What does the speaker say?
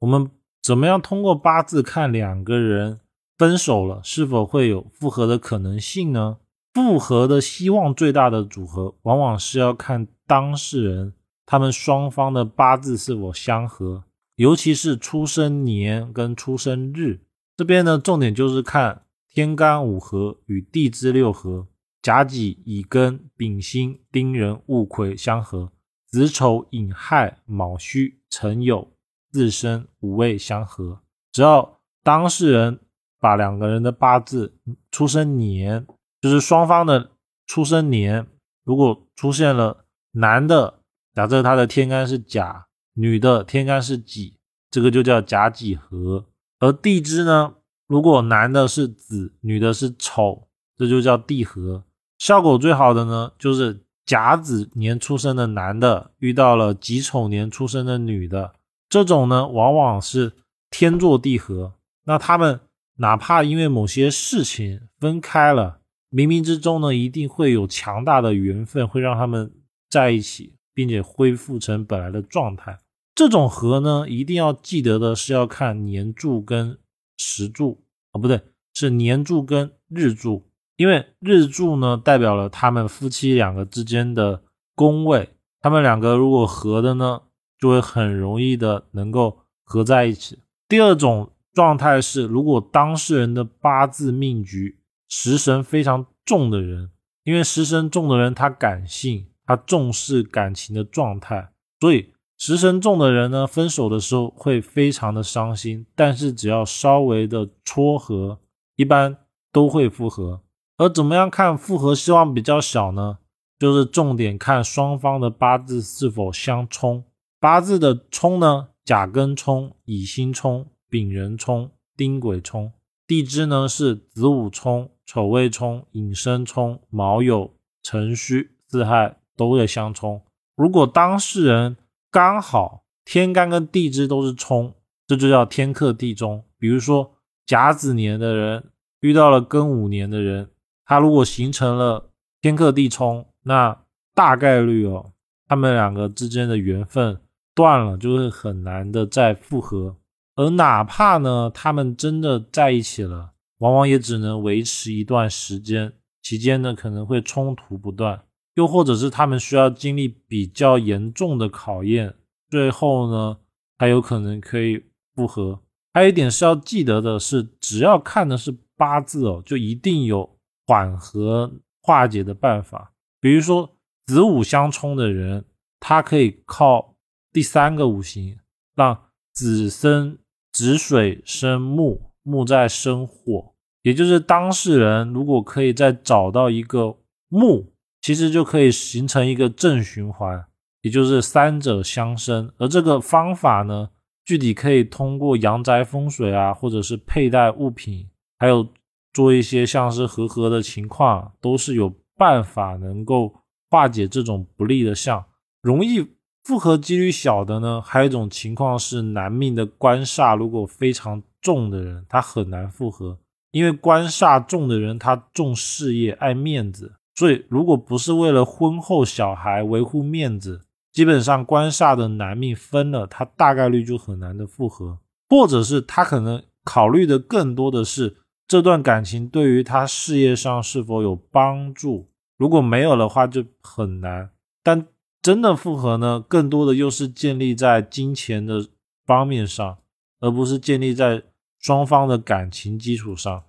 我们怎么样通过八字看两个人分手了是否会有复合的可能性呢？复合的希望最大的组合，往往是要看当事人他们双方的八字是否相合，尤其是出生年跟出生日。这边呢，重点就是看天干五合与地支六合，甲己、乙庚、丙辛、丁壬、戊癸相合，子丑、寅亥、卯戌、辰酉。自身五味相合，只要当事人把两个人的八字出生年，就是双方的出生年，如果出现了男的，假设他的天干是甲，女的天干是己，这个就叫甲己合。而地支呢，如果男的是子，女的是丑，这就叫地合。效果最好的呢，就是甲子年出生的男的遇到了己丑年出生的女的。这种呢，往往是天作地合。那他们哪怕因为某些事情分开了，冥冥之中呢，一定会有强大的缘分，会让他们在一起，并且恢复成本来的状态。这种合呢，一定要记得的是要看年柱跟时柱啊，不对，是年柱跟日柱，因为日柱呢，代表了他们夫妻两个之间的宫位，他们两个如果合的呢。就会很容易的能够合在一起。第二种状态是，如果当事人的八字命局食神非常重的人，因为食神重的人他感性，他重视感情的状态，所以食神重的人呢，分手的时候会非常的伤心。但是只要稍微的撮合，一般都会复合。而怎么样看复合希望比较小呢？就是重点看双方的八字是否相冲。八字的冲呢，甲庚冲、乙辛冲、丙壬冲、丁癸冲；地支呢是子午冲、丑未冲、寅申冲、卯酉、辰戌、巳亥都会相冲。如果当事人刚好天干跟地支都是冲，这就叫天克地冲。比如说甲子年的人遇到了庚午年的人，他如果形成了天克地冲，那大概率哦，他们两个之间的缘分。断了就会很难的再复合，而哪怕呢，他们真的在一起了，往往也只能维持一段时间，期间呢可能会冲突不断，又或者是他们需要经历比较严重的考验，最后呢还有可能可以复合。还有一点是要记得的是，只要看的是八字哦，就一定有缓和化解的办法。比如说子午相冲的人，他可以靠。第三个五行让子生子水生木，木在生火，也就是当事人如果可以再找到一个木，其实就可以形成一个正循环，也就是三者相生。而这个方法呢，具体可以通过阳宅风水啊，或者是佩戴物品，还有做一些像是和合的情况，都是有办法能够化解这种不利的相，容易。复合几率小的呢，还有一种情况是男命的官煞如果非常重的人，他很难复合，因为官煞重的人他重事业爱面子，所以如果不是为了婚后小孩维护面子，基本上官煞的男命分了，他大概率就很难的复合，或者是他可能考虑的更多的是这段感情对于他事业上是否有帮助，如果没有的话就很难，但。真的复合呢，更多的又是建立在金钱的方面上，而不是建立在双方的感情基础上。